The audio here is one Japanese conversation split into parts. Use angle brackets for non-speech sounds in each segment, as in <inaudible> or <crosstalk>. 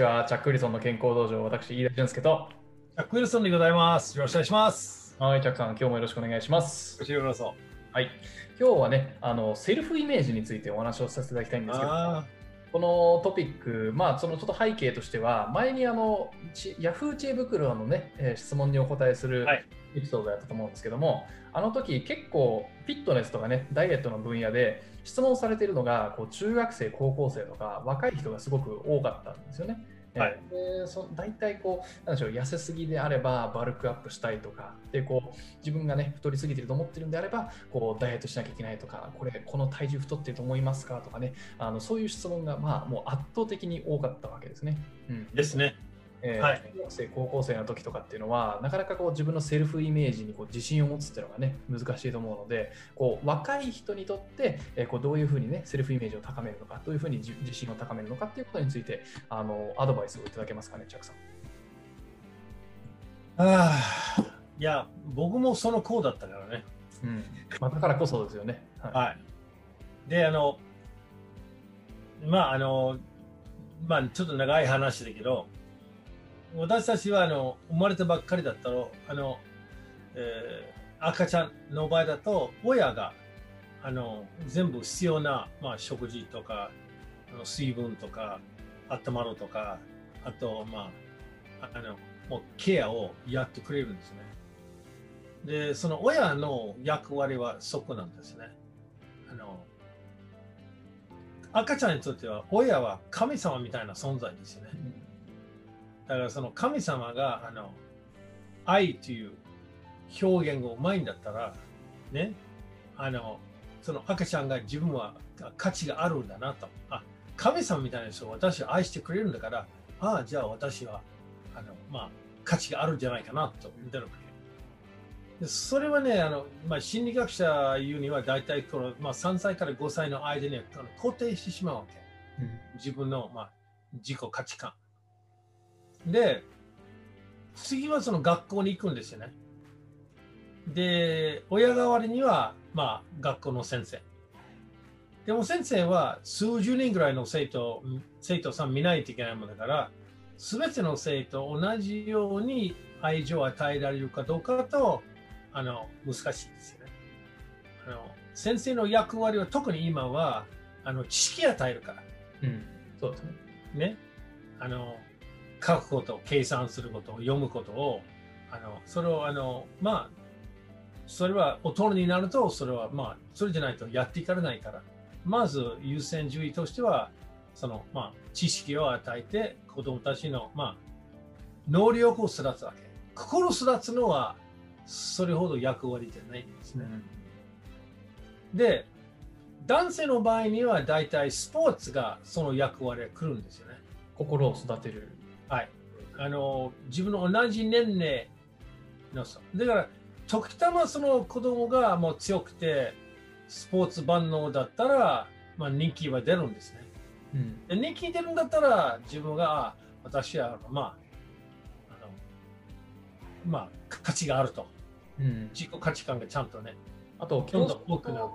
ちは。チャック・ウィルソンの健康道場、私、飯田俊介と。チャック・ウィルソンでございます。よろしくお願いします。はい、チャックさん、今日もよろしくお願いします。こちらこそ。はい。今日はね、あの、セルフイメージについてお話をさせていただきたいんですけど、あこのトピック、まあ、そのちょっと背景としては、前にあの、ちヤフー知恵袋のね、えー質問にお答えするはいエピソードやったと思うんですけども、あの時結構フィットネスとかね、ダイエットの分野で質問されているのが、こう中学生、高校生とか若い人がすごく多かったんですよね。はいでそ大体こうなんでしょう痩せすぎであればバルクアップしたいとかでこう自分がね太りすぎてると思ってるんであればこうダイエットしなきゃいけないとかこれこの体重太ってると思いますかとかねあのそういう質問がまあもう圧倒的に多かったわけですね。うんーですね。えーはい中学生、高校生の時とかっていうのは、なかなかこう自分のセルフイメージにこう自信を持つっていうのがね、難しいと思うので、こう若い人にとって、えーこうどういうふうにね、セルフイメージを高めるのか、どういうふうに自自信を高めるのかっていうことについて、あのアドバイスをいただけますかね、チャックさん。ああ。いや、僕もその子だったからね。うんまあ、だからこそですよね。はいはい。で、あの、まあ、あの、まあ、ちょっと長い話だけど、私たちはあの生まれたばっかりだったら、あの、えー赤ちゃんの場合だと、親があの全部必要な、まあ、食事とか、あの水分とか、温まるとか、あと、まあ、あの、もうケアをやってくれるんですね。で、その親の役割はそこなんですね。あの赤ちゃんにとっては親は神様みたいな存在ですよね。だからその神様があの愛という表現がうまいんだったら、ね、あのその赤ちゃんが自分は価値があるんだなと。あ神様みたいな人を私を愛してくれるんだから、ああ、じゃあ私はあの、まあ、価値があるんじゃないかなと言ってるわけ。でそれはね、あのまあ、心理学者言うには大体この、まあ、3歳から5歳の間にあの固定してしまうわけ。うん自分の、まあ、自己価値観。で、次はその学校に行くんですよね。で、親代わりには、まあ、学校の先生。でも先生は数十人ぐらいの生徒生徒さん見ないといけないものだから、すべての生徒同じように愛情を与えられるかどうかとあの難しいですよね。あの先生の役割は特に今はあの知識を与えるから。うん、そうですね。ね、あの書くこと、計算すること、読むことを、あのそれをあの、まあ、それは大人になると、それはまあ、それじゃないとやっていかれないから、まず優先順位としては、そのまあ、知識を与えて、子供たちの、まあ、能力を育つわけ。心育つのは、それほど役割じゃないんですね。で、男性の場合には大体スポーツがその役割が来るんですよね。心を育てる。はい。あの、自分の同じ年齢の人。だから、時たまその子供がもう強くて、スポーツ万能だったら、まあ、人気は出るんですね。うんで人気出るんだったら、自分が、あ私は、まあ、あの、まあ、価値があると。うん、自己価値観がちゃんとね。あとどんどん多くなる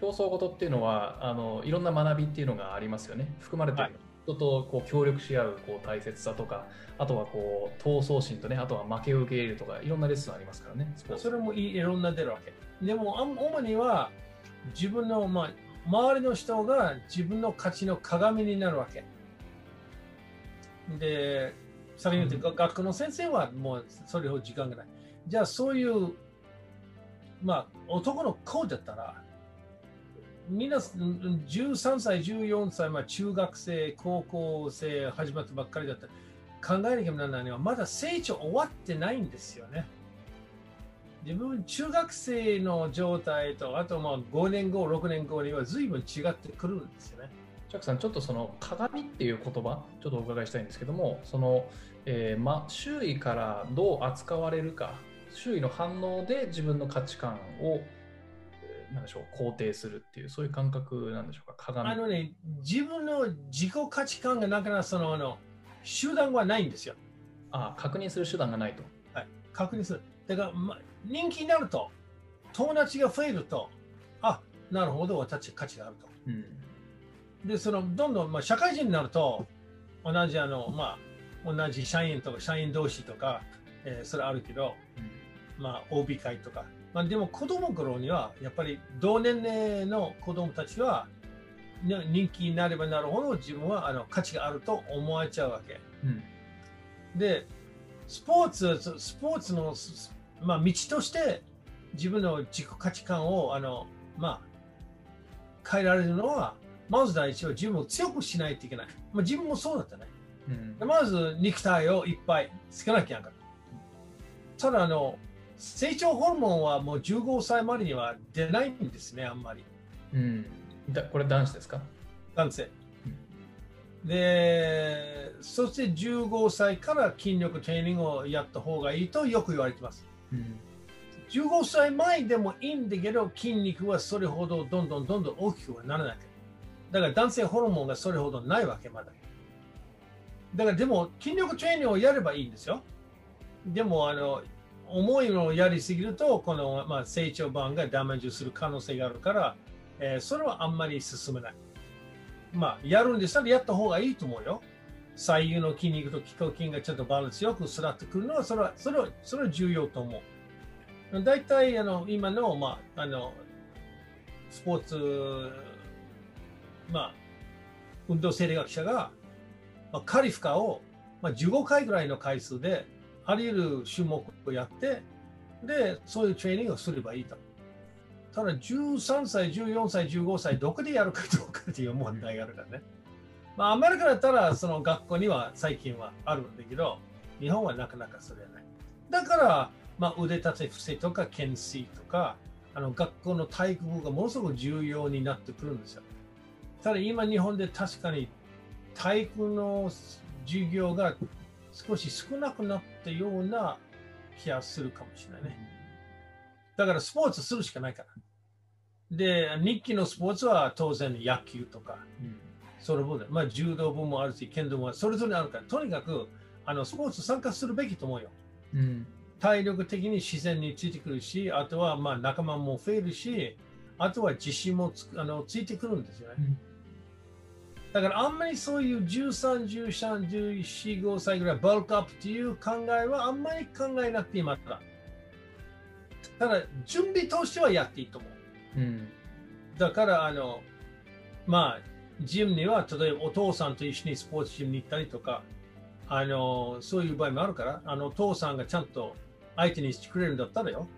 競争事っていうのはあのいろんな学びっていうのがありますよね含まれてる、はい人とこう協力し合うこう大切さとかあとはこう闘争心とねあとは負けを受け入れるとかいろんなレッスンありますからねそれもいろんな出るわけ。でも、主には自分の、まあ、周りの人が自分の価値の鏡になるわけ。で、先に言って、学校の先生はもうそれほど時間がない。じゃあ、そういう、まあ、男の子だったら、みんな13歳、14歳、まあ、中学生、高校生始まったばっかりだった、考えなきゃならないのは、まだ成長終わってないんですよね。自分、中学生の状態と、あとまあ5年後、6年後には随分違ってくるんですよね。ジャックさんちょっとその鏡っていう言葉ちょっとお伺いしたいんですけどもその、えーま、周囲からどう扱われるか周囲の反応で自分の価値観をなんでしょう肯定するっていうそういう感覚なんでしょうか？鏡あのね、自分の自己価値観がなかなかそのあの手段はないんですよ。あ確認する手段がないと確認する。だから、ま、人気になると、友達が増えると、あなるほど、私価値があると。うんで、そのどんどん、まあ、社会人になると、同じあの、まあ、同じ社員とか社員同士とか、えーそれあるけど、まあ、OB 会とか。まあ、でも子供頃には、やっぱり同年齢の子供たちは、ね人気になればなるほど自分はあの価値があると思われちゃうわけ。うんで、スポーツ、スポーツの、すまあ、道として自分の自己価値観をあの、まあ、変えられるのは、まず第一は自分を強くしないといけない。まあ、自分もそうだったね。うんでまず肉体をいっぱいつけなきゃいけない。ただあの、成長ホルモンはもう15歳までには出ないんですね、あんまり。うんだこれ男子ですか？男性。で、そして15歳から筋力トレーニングをやった方がいいとよく言われてます。うん15歳前でもいいんだけど、筋肉はそれほどどんどんどんどん大きくはならない。だから男性ホルモンがそれほどないわけ、まだ。だからでも筋力トレーニングをやればいいんですよ。でも、あの、重いのをやりすぎると、この、まあ、成長板がダメージする可能性があるから、えーそれはあんまり進めない。まあ、やるんでしたらやった方がいいと思うよ。左右の筋肉と気候筋がちょっとバランスよくすらってくるのは、それは、それは、それは重要と思う。大体あの今の,、まあ、あのスポーツ、まあ、運動生理学者が、まあ、カリフカを、まあ、15回ぐらいの回数であらゆる種目をやってでそういうトレーニングをすればいいと。ただ13歳、14歳、15歳、どこでやるかどうかっていう問題があるからね。まあ、アメリカだったらその学校には最近はあるんだけど、日本はなかなかそれはない。だから、まあ、腕立て伏せとか懸垂とかあの学校の体育部がものすごく重要になってくるんですよ。ただ今日本で確かに体育の授業が少し少なくなったような気がするかもしれないね。だからスポーツするしかないから。で、日記のスポーツは当然野球とか、うんその分で、まあ柔道部もあるし、剣道もそれぞれあるから、とにかくあのスポーツ参加するべきと思うよ。うん体力的に自然についてくるし、あとはまあ仲間も増えるし、あとは自信もつあのついてくるんですよね。うんだからあんまりそういう13、13、14、15歳ぐらいバルクアップっていう考えはあんまり考えなくていいまた。ただ準備としてはやっていいと思う。うんだからあの、まあ、ジムには例えばお父さんと一緒にスポーツジムに行ったりとか、あのそういう場合もあるから、あのお父さんがちゃんと相手にしてくれるんだったらよ。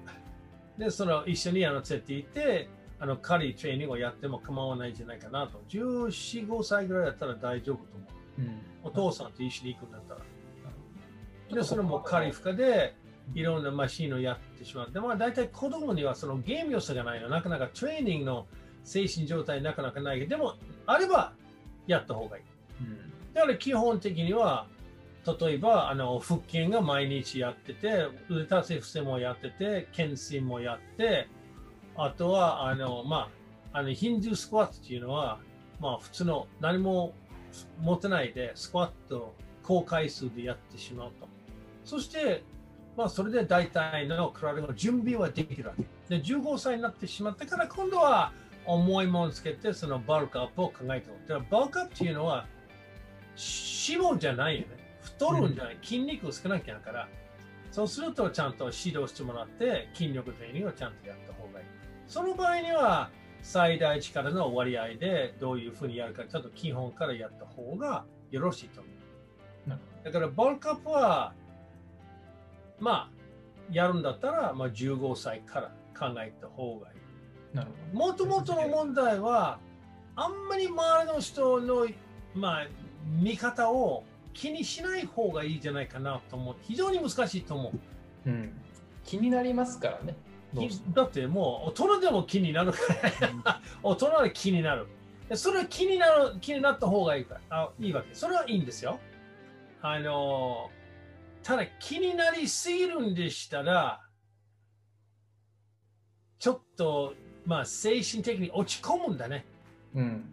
で、その一緒にあの連れて行って、あの軽いトレーニングをやっても構わないんじゃないかなと。14、5歳ぐらいだったら大丈夫と思う。うんお父さんと一緒に行くんだったら。で、それも軽い負荷でいろんなマシンをやってしまって、まあ大体子供にはそのゲーム要素がないの。なかなかトレーニングの精神状態なかなかないけど、でもあればやった方がいい。うんだから基本的には、例えばあの腹筋が毎日やってて、腕立て伏せもやってて、懸垂もやって、あとはあの、まあ、あのヒンドゥースクワットっていうのは、まあ、普通の何も持ってないでスクワットを高回数でやってしまうと。そして、まあ、それで大体の体の準備はできるわけ。で、15歳になってしまってから、今度は重いものをつけて、そのバルクアップを考えておく。バルクアップっていうのは、脂肪じゃないよね。太るんじゃない。筋肉を少なきゃいけないから。そうすると、ちゃんと指導してもらって、筋力トレーニングをちゃんとやった方がいい。その場合には、最大力の割合でどういうふうにやるか、ちょっと基本からやった方がよろしいと思う。だから、バルクアップは、まあ、やるんだったら、まあ、15歳から考えた方がいい。もともとの問題は、あんまり周りの人の、まあ、見方を気にしない方がいいじゃないかなと思う。非常に難しいと思う。うん、気になりますからねだってもう大人でも気になるから、大人で気になる。でそれは気になる、気になった方がいいからあいいわけ。それはいいんですよ。あの、ただ気になりすぎるんでしたら、ちょっと、まあ、精神的に落ち込むんだね。うん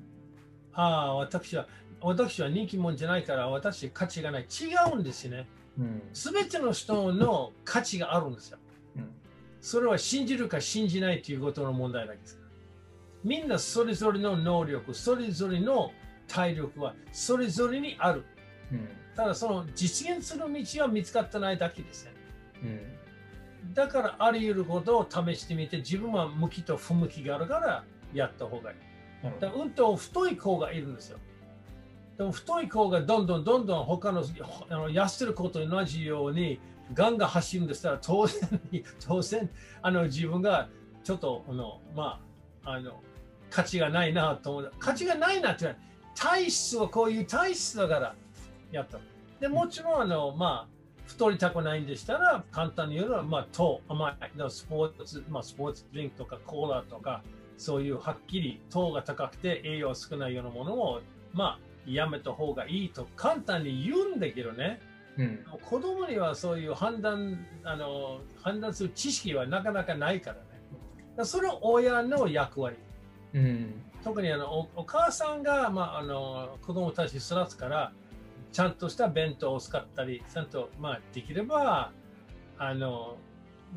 ああ、私は、私は人気者じゃないから、私価値がない。違うんですよね。うんすべての人の価値があるんですよ。うんそれは信じるか信じないということの問題だけです。みんなそれぞれの能力、それぞれの体力はそれぞれにある。うんただその実現する道は見つかってないだけですね。うんだからあり得ることを試してみて自分は向きと不向きがあるからやった方がいい。だからうんと太い子がいるんですよ。でも太い子がどんどんどんどん他のあの痩せてる子と同じようにガンガン走るんでしたら当然に <laughs> 当然あの自分がちょっとあのまああの価値がないなと思う。価値がないなって体質はこういう体質だからやったでもちろんあのまあ太りたくないんでしたら簡単に言うのはまあ糖甘い。スポーツまあスポーツドリンクとかコーラとかそういうはっきり糖が高くて栄養少ないようなものをまあやめた方がいいと簡単に言うんだけどねうん。子供にはそういう判断あの判断する知識はなかなかないからね。らそれは親の役割。うん。特にあのおお母さんが、まあ、あの子供たち育つからちゃんとした弁当を使ったりちゃんと、まあ、できればあの、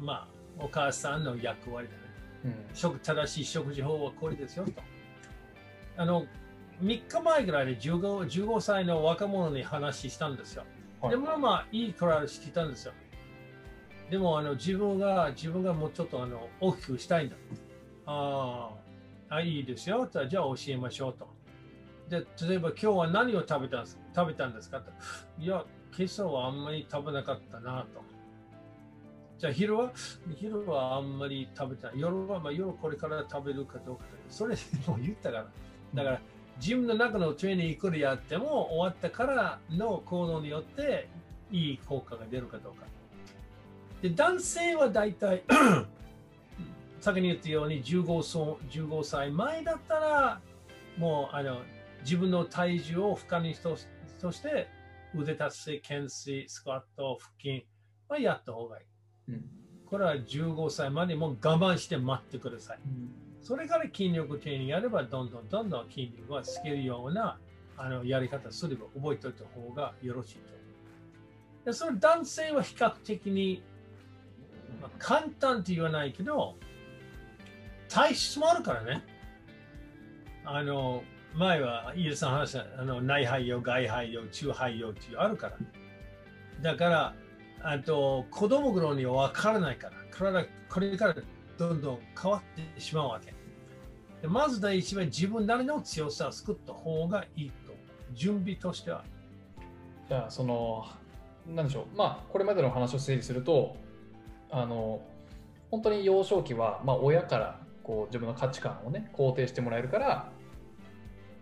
まあ、お母さんの役割だね。うん。食正しい食事法はこれですよと。あの3日前ぐらいで 15, 15歳の若者に話したんですよ。はいでもまあいいくらしてたんですよ。でもあの自分が自分がもうちょっとあの大きくしたいんだ。ああ、いいですよ。じゃあ教えましょうと。で、例えば今日は何を食べたんです食べたんですかと。いや、今朝はあんまり食べなかったなと。じゃあ昼は？昼はあんまり食べてない。夜は、まあ、夜これから食べるかどうか。それもう言ったから。だから、自分の中のトレーニングいくらやっても終わったからの行動によっていい効果が出るかどうか。で、男性は大体 <clears throat> 先に言ったように15歳 ,15 歳前だったらもうあの自分の体重を負荷にととして腕立て、懸垂、スクワット、腹筋はやった方がいい。うんこれは15歳までもう我慢して待ってください。それから筋力トレーニングやればどんどんどんどん筋肉がつけるようなあのやり方すれば覚えておいた方がよろしいと思う。でその男性は比較的に、まあ簡単って言わないけど体質もあるからね。あの前は飯田さん話したあの内肺葉、外肺葉、中肺葉っていうあるから。だから、あと子供頃には分からないから、体これからどんどん変わってしまうわけ。でまず第一は自分なりの強さを作った方がいいと。準備としては。じゃあそのなんでしょうまあこれまでの話を整理するとあの本当に幼少期は、まあ、親からこう自分の価値観をね肯定してもらえるから、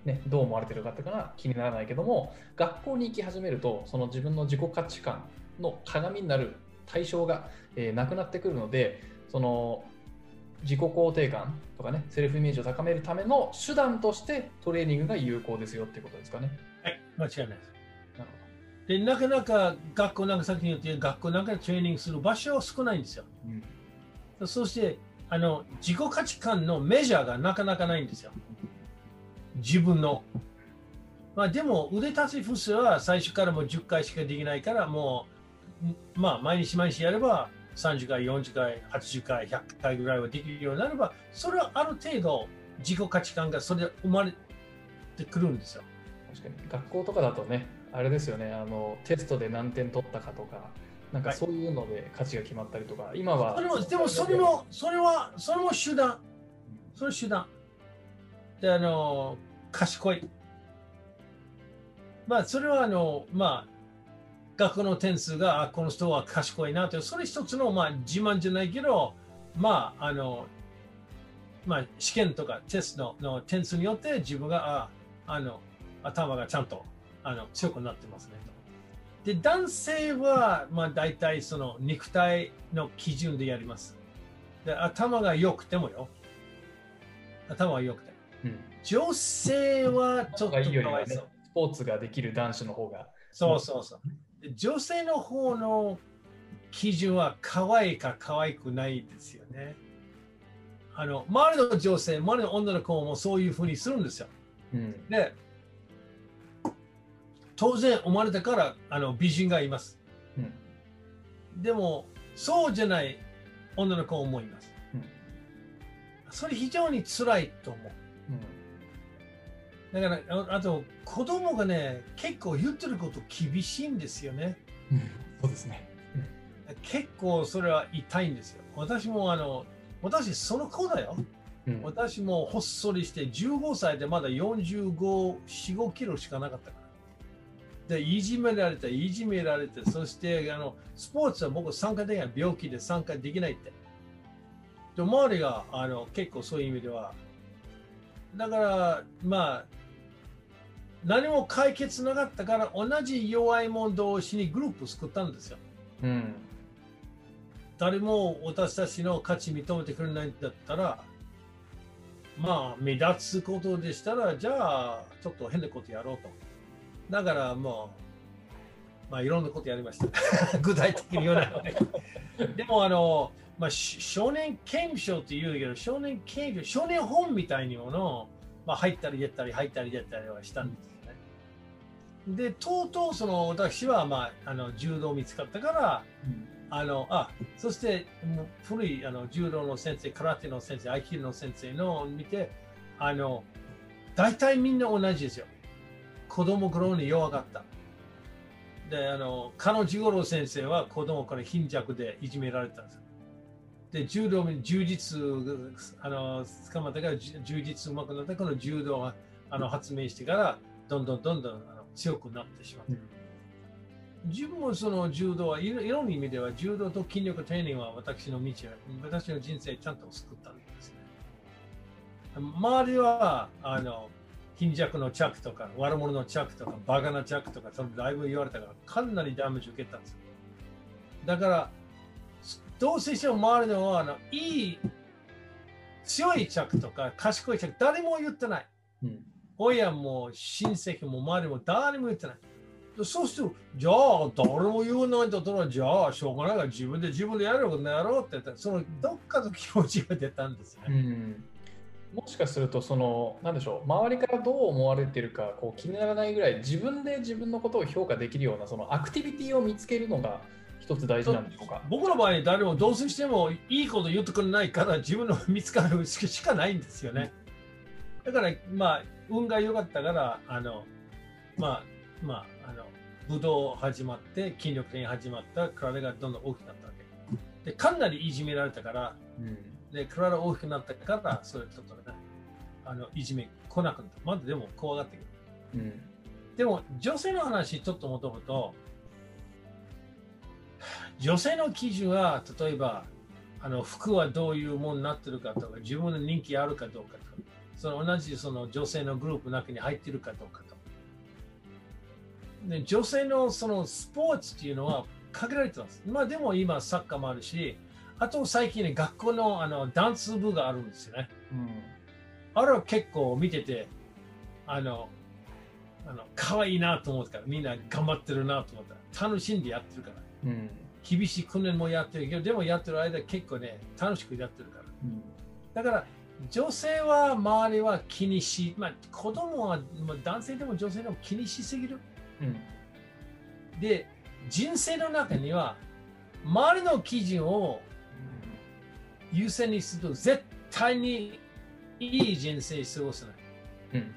ね、どう思われてるかっていうのは気にならないけども学校に行き始めるとその自分の自己価値観の鏡になる対象が、えーなくなってくるのでその自己肯定感とかねセルフイメージを高めるための手段としてトレーニングが有効ですよってことですかね。はい、間違いないです。なるで、なかなか学校なんかさっきに言って学校なんかでトレーニングする場所は少ないんですよ。ほど、うんそしてあの自己価値観のメジャーがなかなかないんですよ。自分の。まあ、でも腕立て伏せは最初からもう10回しかできないからもう、まあ、毎日毎日やれば30回、40回、80回、100回ぐらいはできるようになればそれはある程度自己価値観がそれで生まれてくるんですよ。確かに。学校とかだとねあれですよね。あのテストで何点取ったかとかなんかはい。そういうので価値が決まったりとか、今は。それもでもそれもそれはそれも手段。それ手段。であの賢い。まあそれはあのまあ学校の点数があこの人は賢いなというそれ一つのまあ自慢じゃないけどまああのまあ試験とかテストのの点数によって自分がああの頭がちゃんとあの強くなってますねと。で男性はまあ大体その肉体の基準でやります。で頭が良くてもよ。頭が良くて。うん、女性はちょっとかわいそう。スポーツができる男子の方がそうそうそう。で女性の方の基準は可愛いか可愛くないですよね。あの周りの女性、周りの女の子もそういうふうにするんですよ。うんで、当然生まれたからあの美人がいます。うんでも、そうじゃない女の子もいます。うんそれ非常に辛いと思う。うんだからああと子供がね結構言ってること厳しいんですよね。うんそうですね。結構それは痛いんですよ。私もあの私その子だよ。うん私もほっそりして15歳でまだ45、4、5キロしかなかったから。で、いじめられて、いじめられて、そしてあのスポーツは僕参加できない、病気で参加できないって。で、周りがあの結構そういう意味では。だから、まあ、何も解決なかったから、同じ弱い者同士にグループを作ったんですよ。うん誰も私たちの価値認めてくれないんだったら、まあ、目立つことでしたら、じゃあ、ちょっと変なことやろうと。だからもう、まあ、いろんなことやりました。<laughs> 具体的に言わないので。<laughs> でも、あの、まあ、し少年刑務所って言うけど、少年刑務所、少年本みたいにもの、まあ、入ったり出たり、入ったり出たりはしたんです。で、とうとう、その、私は、まあ、あの、柔道見つかったから、あの、あ、そして、古いあの柔道の先生、空手の先生、合気道の先生のを見て、あの、大体みんな同じですよ。子供頃に弱かった。で、あの、彼女五郎先生は子供から貧弱でいじめられたんですよ。で、柔道に柔術、あの、捕まってからじ柔術うまくなって、この柔道があの発明してから、どんどんどんどん強くなってしまった。自分もその柔道はいろいろんな意味では柔道と筋力トレーニングは私の道私の人生ちゃんと救ったんですね。周りはあの貧弱の着とか悪者の着とかバカな着とかそのだいぶ言われたからかなりダメージ受けたんですよ。だからどうせしても周りのあのいい強い着とか賢い着誰も言ってない。うん親も親戚も周りも誰も言ってない。そうすると、じゃあ、誰も言わないんだったら、じゃあ、しょうがないから自分で自分でやることやろうって言ったら、そのどっかの気持ちが出たんですうね。んもしかするとそのなんでしょう周りからどう思われてるかこう気にならないぐらい自分で自分のことを評価できるようなそのアクティビティを見つけるのが一つ大事なんでしょうか？僕の場合、誰もどうせしてもいいこと言ってくれないから、自分の見つかるしかないんですよね。だから、まあ、運が良かったから、あの、まあ、まあ、あの、武道始まって、筋力に始まった、体がどんどん大きくなったわけ。で、かなりいじめられたから、うんで、体大きくなったから、それちょっとね、あの、いじめ来なくなった。まだでも怖がってくる。うんでも、女性の話ちょっと求むと、女性の基準は、例えば、あの服はどういうものになってるかとか、自分の人気あるかどうか、その同じその女性のグループの中に入っているかどうかとか。で女性のそのスポーツっていうのは限られてます。まあでも今サッカーもあるし、あと最近ね、学校のあのダンス部があるんですよね。うんあれは結構見てて、あの、あの可愛いなと思ったから、みんな頑張ってるなと思ったら、楽しんでやってるから。うん厳しい訓練もやってるけど、でもやってる間結構ね、楽しくやってるから。うんだから、女性は周りは気にし、まあ子供は、まあ、男性でも女性でも気にしすぎる。うんで、人生の中には、周りの基準を優先にすると、絶対にいい人生過ごせない。うん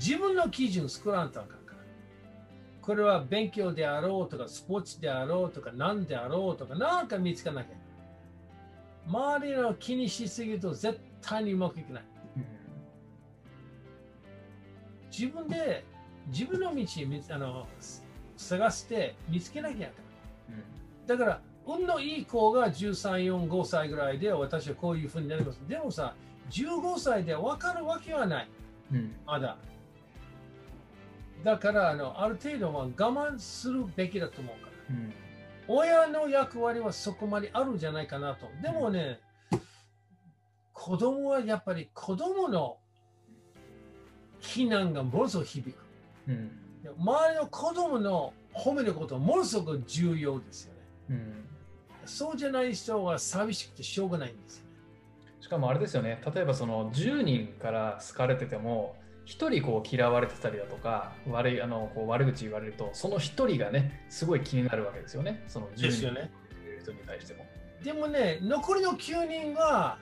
自分の基準作らんとあかんから。これは勉強であろうとか、スポーツであろうとか、何であろうとか、なんか見つかなきゃ。周りの気にしすぎると絶対にうまくいかない。自分で自分の道見あの探して見つけなきゃいけない。だから、運のいい子が13、4、5歳ぐらいで私はこういうふうになります。でもさ、15歳で分かるわけはない。うんまだ。だからあの、ある程度は我慢するべきだと思うから。うん親の役割はそこまであるんじゃないかなと。でもね、子供はやっぱり子供の非難がものすごく響く。うんで周りの子供の褒めることはものすごく重要ですよね。うんそうじゃない人は寂しくてしょうがないんですよね。しかもあれですよね例えばその10人から好かれてても1人こう嫌われてたりだとか悪いあのこう悪口言われるとその1人がねすごい気になるわけですよねその10人ですよね人に対しても。でもね、残りの9人が、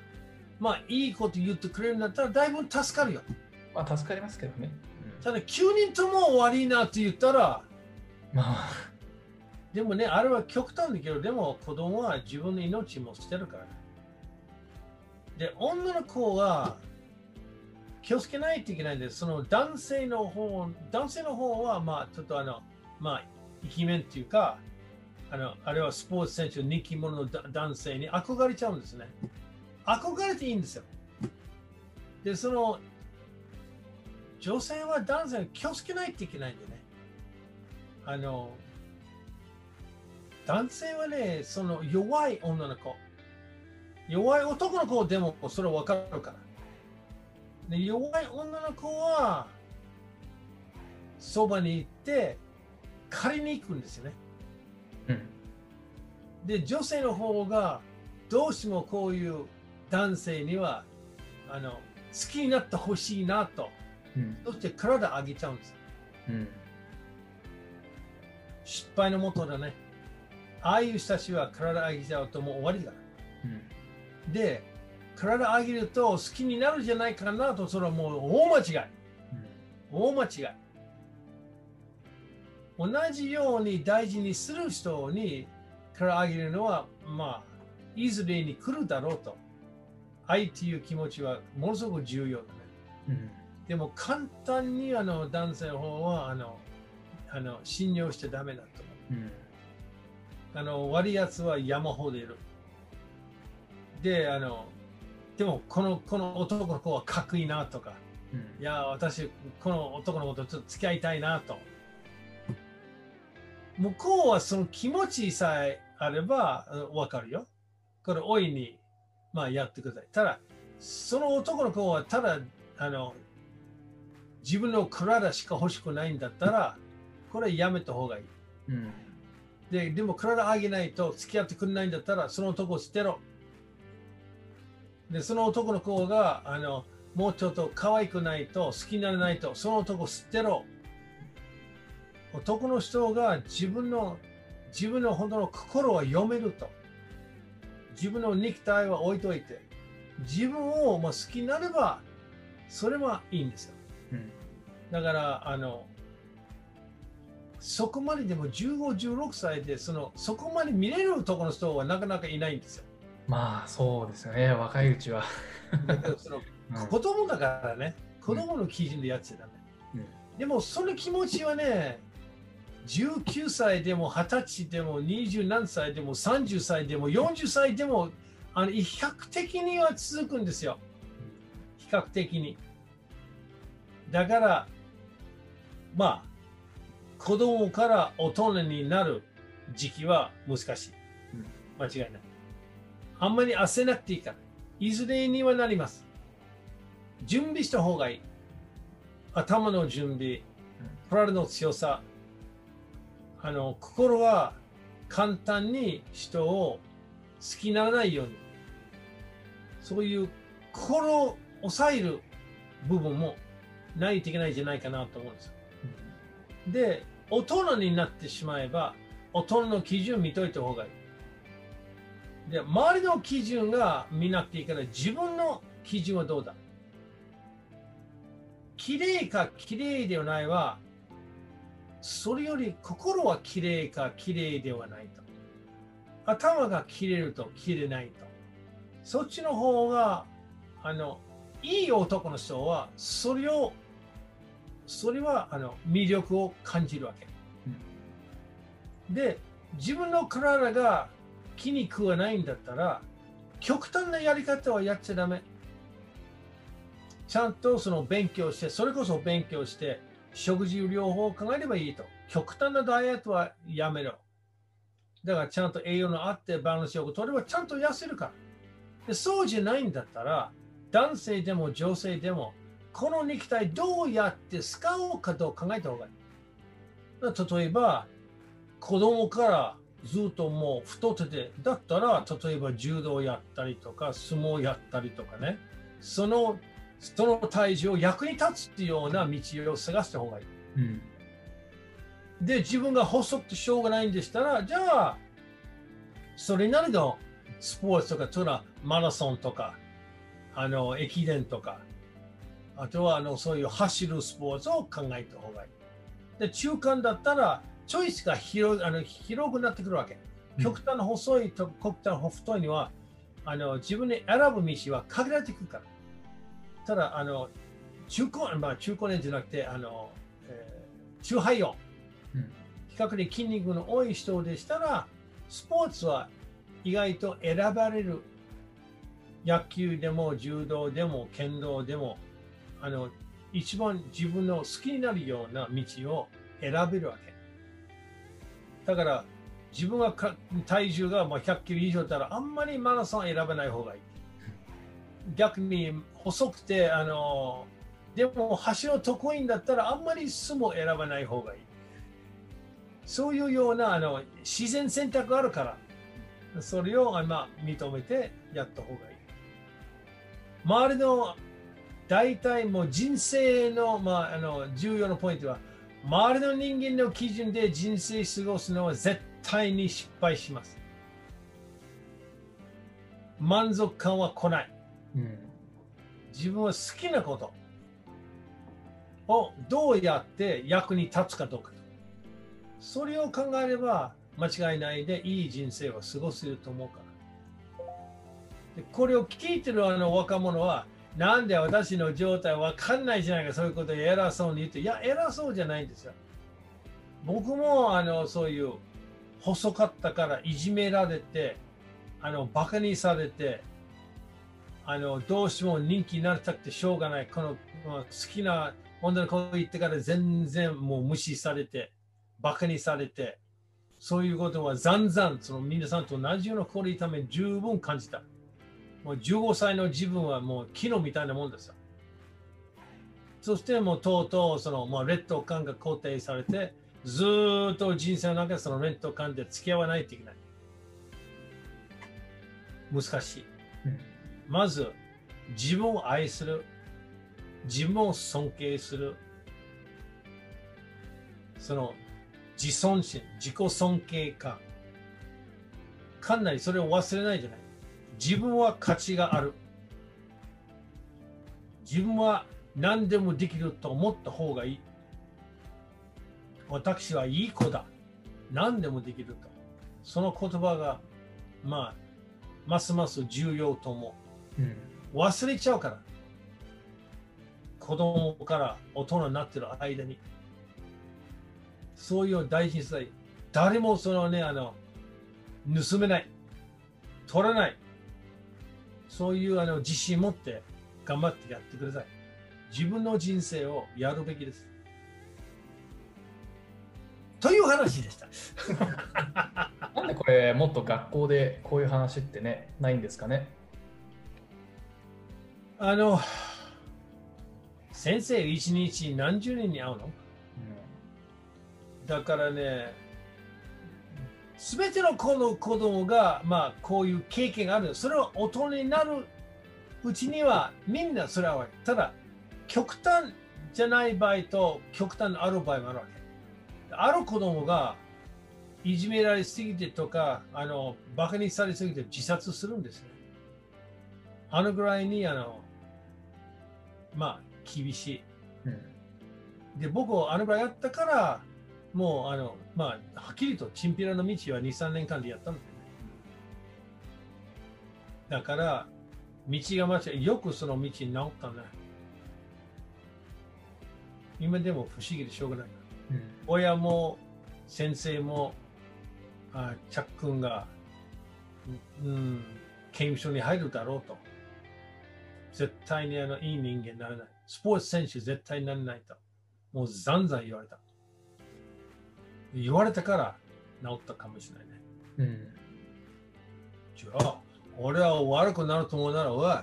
まあいいこと言ってくれるんだったらだいぶ助かるよ。まあ、助かりますけどね。ただ、9人とも悪いなって言ったら、まあ、でもね、あれは極端だけど、でも子供は自分の命も捨てるから。で、女の子は気をつけないといけないんです。その男性の方、男性の方は、まあ、ちょっとあの、まあ、イケメンっていうか、あの、あれはスポーツ選手、人気者の男性に憧れちゃうんですね。憧れていいんですよ。で、その、女性は男性に気をつけないといけないんでね。あの、男性はね、その弱い女の子。弱い男の子でもそれ分かるから。で弱い女の子は、そばに行って借りに行くんですよね。うん。で、女性の方がどうしてもこういう男性にはあの好きになってほしいなと。うん。そして体上げちゃうんです。うん。失敗のもとだね。ああいう人たちは体上げちゃうともう終わりだ。うん。で、体上げると好きになるんじゃないかなと、それはもう大間違い。大間違い。同じように大事にする人に体上げるのは、まあ、いずれに来るだろうと。愛という気持ちはものすごく重要だね。うん。でも簡単にあの男性の方はあのあの信用してダメだと思う。うん。あの悪いやつは山ほどいる。で、あの、でもこのこの男の子はかっこいいなとか、うんいや、私、この男の子とちょっと付き合いたいなと。向こうはその気持ちさえあればうんわかるよ。これ、大いに、まあ、やってください。ただ、その男の子はただ、あの、自分の体しか欲しくないんだったら、これやめた方がいい。うん。で、でも体上げないと付き合ってくれないんだったら、その男を捨てろ。で、その男の子が、あの、もうちょっと可愛くないと、好きにならないと、その男を捨てろ。男の人が自分の、自分の本当の心は読めると。自分の肉体は置いといて、自分をまあ好きになれば、それはいいんですよ。うん。だから、あの、そこまででも15、16歳で、その、そこまで見れる男の人はなかなかいないんですよ。まあ、そうですよね。若いうちは。だけど子供だからね、子供の基準でやっちゃダメ。でも、その気持ちはね、19歳でも20歳でも20何歳でも30歳でも40歳でもあの比較的には続くんですよ。比較的に。だから、まあ、子供から大人になる時期は難しい。間違いない。あんまり焦らなくていいから。いずれにはなります。準備した方がいい。頭の準備、体の強さ、あの心は簡単に人を好きにならないように、そういう心を抑える部分もないといけないんじゃないかなと思うんですよ。で、大人になってしまえば、大人の基準見といた方がいい。で、周りの基準が見なくていいから、自分の基準はどうだ？綺麗か綺麗ではないは、それより心は綺麗か綺麗ではないと。頭が切れると切れないと。そっちの方が、あの、いい男の人は、それを、それは、あの、魅力を感じるわけ。で、自分の体が気に食わないんだったら、極端なやり方はやっちゃダメ。ちゃんとその勉強して、それこそ勉強して、食事療法を考えればいいと。極端なダイエットはやめろ。だからちゃんと栄養のあってバランスよく取ればちゃんと痩せるから。でそうじゃないんだったら、男性でも女性でも、この肉体どうやって使おうかと考えた方がいい。例えば、子供からずっともう太ってて、だったら、例えば柔道やったりとか、相撲やったりとかね、そのその体重を役に立つっていうような道を探した方がいい。うん。で、自分が細くてしょうがないんでしたら、じゃあ、それなりのスポーツとか、とらマラソンとか、あの、駅伝とか、あとはあのそういう走るスポーツを考えた方がいい。で、中間だったら、チョイスが広あの広くなってくるわけ。極端細いと極端太いには、あの自分で選ぶ道は限られてくるから。ただ、あの中高、まあ、中高年じゃなくて、あのえー、中肺用、うん、比較的筋肉の多い人でしたら、スポーツは意外と選ばれる。野球でも柔道でも剣道でもあの一番自分の好きになるような道を選べるわけ。だから自分は体重が100キロ以上だったらあんまりマラソン選ばない方がいい。逆に細くてあのでも走る得意んだったらあんまり相撲選ばない方がいい。そういうようなあの自然選択があるからそれを、まあ、認めてやった方がいい。周りの大体もう人生の,、まあ、あの重要なポイントは周りの人間の基準で人生過ごすのは絶対に失敗します。満足感は来ない。うん、自分は好きなことをどうやって役に立つかどうか。それを考えれば間違いないでいい人生を過ごせると思うから。でこれを聞いてるあの若者はなんで私の状態わかんないじゃないか、そういうこと偉そうに言って、いや、偉そうじゃないんですよ。僕もあのそういう細かったからいじめられて、あのバカにされて、あのどうしても人気になりたくてしょうがない、この、好きな女の子言ってから全然もう無視されて、バカにされて、そういうことはざんざんその皆さんと同じようなこれため十分感じた。もう15歳の自分はもう昨日みたいなもんですよ。そしてもうとうとうその、まあ、劣等感が肯定されて、ずっと人生の中でその劣等感で付き合わないといけない。難しい。まず、自分を愛する。自分を尊敬する。その自尊心、自己尊敬感。かなりそれを忘れないじゃない。自分は価値がある。自分は何でもできると思った方がいい。私はいい子だ。何でもできると。その言葉が、まあ、ますます重要と思う。うん、忘れちゃうから。子供から大人になってる間に。そういう大事にしたい。誰もそのね、あの、盗めない。取らない。そういうあの自信持って頑張ってやってください。自分の人生をやるべきです。という話でした。<laughs> なんでこれもっと学校でこういう話ってねないんですかね？あの先生一日何十年に会うの、うん、だからねすべての子の子供が、まあ、こういう経験がある。それは大人になるうちにはみんなそれはただ極端じゃない場合と極端のある場合もあるわけ。ある子供がいじめられすぎてとか、あの、バカにされすぎて自殺するんですね。あのぐらいに、あの、まあ、厳しい。うん、で、僕はあのぐらいやったから、もう、あの、まあ、はっきりとチンピラの道は2、3年間でやったんだよね。だから、道が間違い、よくその道に治ったね。今でも不思議でしょうがない。うん、親も先生も、あチャックンが、うん、刑務所に入るだろうと。絶対にあのいい人間になれない。スポーツ選手絶対になれないと。もうざんざん言われた。言われたから治ったかもしれないね。うん。じゃあ、俺は悪くなると思うなら、おい、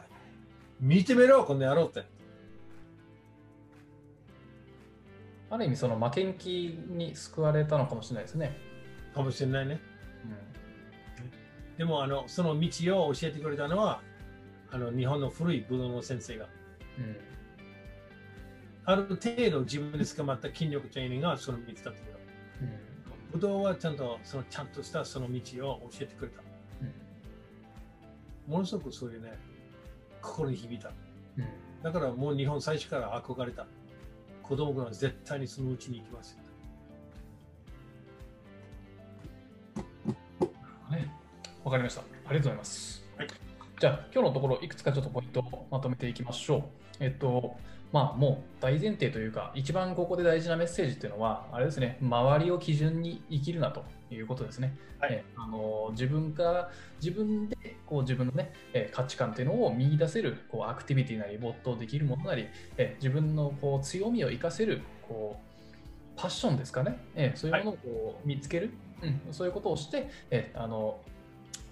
見てみろ、この野郎って。ある意味、その負けん気に救われたのかもしれないですね。かもしれないね。うん、でも、あのその道を教えてくれたのは、あの日本の古い武道の先生が。うん、ある程度自分で捕まった筋力トレーニングがその道だったけど。ぶどうはちゃん。とそのちゃん。としたその道を教えてくれた。うん、ものすごくそういうね、心に響いた。うん、だからもう日本最初から憧れた。子供が絶対にそのうちに行きますよ。ね、わかりました。ありがとうございます。はいじゃあ、今日のところ、いくつかちょっとポイントをまとめていきましょう。えっと、まあ、もう大前提というか、一番ここで大事なメッセージっていうのは、あれですね、周りを基準に生きるなということですね。はい。えあの自分が、自分でこう自分の、ね、え価値観っていうのを見出せるこうアクティビティなり、没頭できるものなり、え自分のこう強みを生かせるこうパッションですかね、えそういうものをこう見つける、うん、そういうことをして、えあの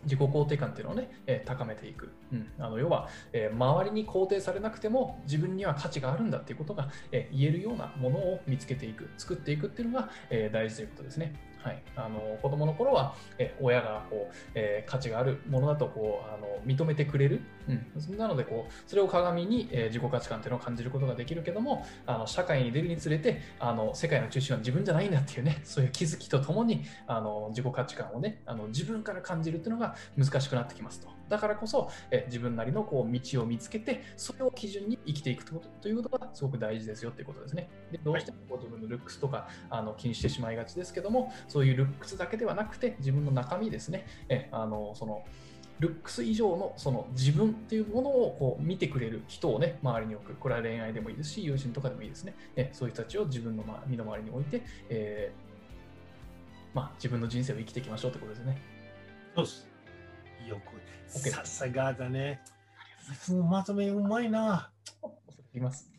自己肯定感っていうのをね、え高めていく。うん、あの要は、え周りに肯定されなくても自分には価値があるんだっていうことが、え言えるようなものを見つけていく、作っていくっていうのが、え大事ということですね。はい、あの子供の頃は、えー親がこう、えー価値があるものだとこうあの認めてくれる、うん、なのでこうそれを鏡に、えー自己価値観っていうのを感じることができるけどもあの社会に出るにつれてあの世界の中心は自分じゃないんだっていうね <laughs> そういう気づきとともにあの自己価値観をねあの自分から感じるっていうのが難しくなってきますとだからこそ、えー自分なりのこう道を見つけてそれを基準に生きていくということということがすごく大事ですよっていうことですね。でどうしてもこう自分のルックスとかあの気にしてしまいがちですけどもそういうルックスだけではなくて自分の中身ですね。えあのそのルックス以上のその自分っていうものをこう見てくれる人をね周りに置くこれは恋愛でもいいですし友人とかでもいいですね。えそういう人たちを自分のま身の回りに置いて、えーまあ、自分の人生を生きていきましょうってことですね。そうです。よく。さすがだね。まとめうまいな。いきます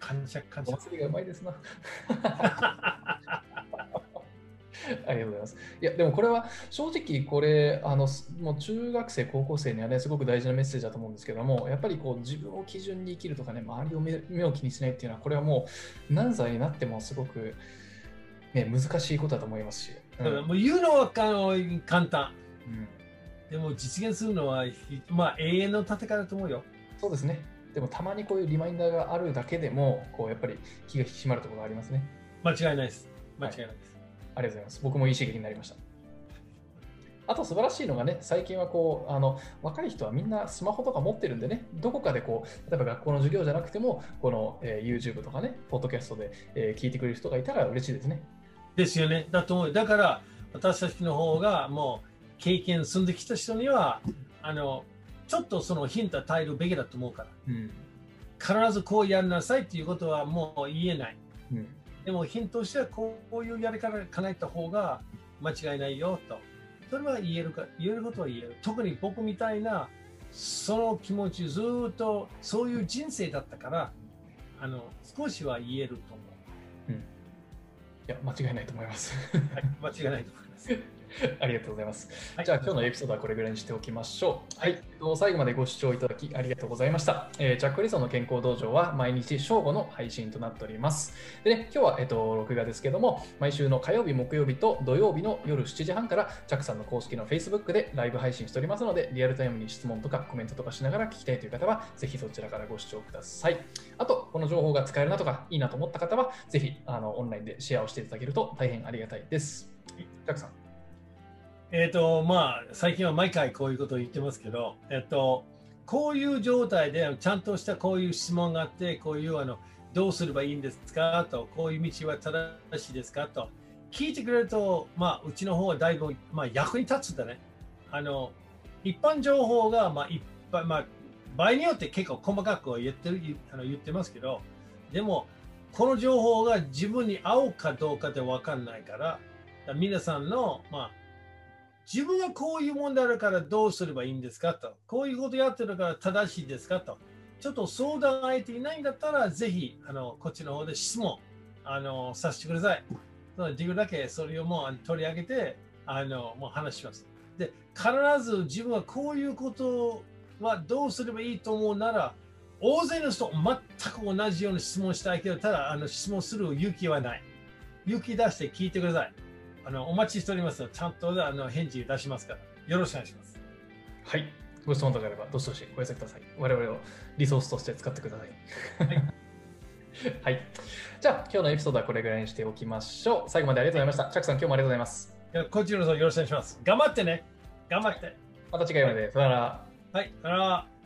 感謝感お謝。祭りがうまいですな <laughs> ありがとうございます。いや、でもこれは正直、これ、あのすもう中学生、高校生にはね、すごく大事なメッセージだと思うんですけども、やっぱりこう自分を基準に生きるとかね、周りを目目を気にしないっていうのは、これはもう何歳になってもすごく、ね、難しいことだと思いますし。うんもう言うのはか簡単。うんでも実現するのは、ひまあ永遠の戦いだと思うよ。そうですね。でもたまにこういうリマインダーがあるだけでも、こうやっぱり気が引き締まるところがありますね。間違いないです。間違いないです。ありがとうございます。僕もいい刺激になりました。あと素晴らしいのがね、最近はこうあの若い人はみんなスマホとか持ってるんでね、どこかでこう、例えば学校の授業じゃなくても、この、えー YouTube とかね、ポッドキャストで、えー聞いてくれる人がいたら嬉しいですね。ですよね。だと思う。だから私たちの方がもう経験積んできた人には、あの、ちょっとそのヒント与えるべきだと思うから。うん。必ずこうやんなさいっていうことはもう言えない。うん。でもヒントとしてはこういうやり方で叶えた方が間違いないよと。それは言えるか、言えることは言える。特に僕みたいな、その気持ちずーっとそういう人生だったから、あの、少しは言えると思う。いや、間違いないと思います。はい、間違いないと思います。<laughs> ありがとうございます。はいじゃあ今日のエピソードはこれぐらいにしておきましょう。はい。えっと最後までご視聴いただきありがとうございました。えージャック・リソンの健康道場は毎日正午の配信となっております。でね、今日は、えっと、録画ですけども、毎週の火曜日、木曜日と土曜日の夜7時半から、ジャックさんの公式の Facebook でライブ配信しておりますので、リアルタイムに質問とかコメントとかしながら聞きたいという方は、ぜひそちらからご視聴ください。あと、この情報が使えるなとか、いいなと思った方は、ぜひあのオンラインでシェアをしていただけると大変ありがたいです。ジャックさん。えっ、と、まあ、最近は毎回こういうことを言ってますけど、えっ、と、こういう状態でちゃんとしたこういう質問があって、こういうあの、どうすればいいんですか？と、こういう道は正しいですか？と、聞いてくれると、まあ、うちの方はだいぶ、まあ、役に立つんだね。あの、一般情報が、まあ、いっぱい、まあ、場合によって結構細かく言ってるあの言ってますけど、でも、この情報が自分に合うかどうかで分かんないから、から皆さんの、まあ、自分はこういう問題あるからどうすればいいんですかと、こういうことやってるから正しいですかと、ちょっと相談相手いないんだったら、ぜひあのこっちの方で質問あのさせてください。なのできるだけそれをもう取り上げてあのもう話します。で、必ず自分はこういうことはどうすればいいと思うなら、大勢の人全く同じような質問したいけど、ただあの質問する勇気はない。勇気出して聞いてください。あのお待ちしておりますので、ちゃんとあの返事出しますから、よろしくお願いします。はい。ご質問とかあれば、どしどしお寄せください。我々をリソースとして使ってください。<laughs> はい。じゃあ、今日のエピソードはこれぐらいにしておきましょう。最後までありがとうございました。チャックさん、今日もありがとうございます。こちらこそよろしくお願いします。頑張ってね。頑張って。また次回まで。さよなら。はい、さよなら。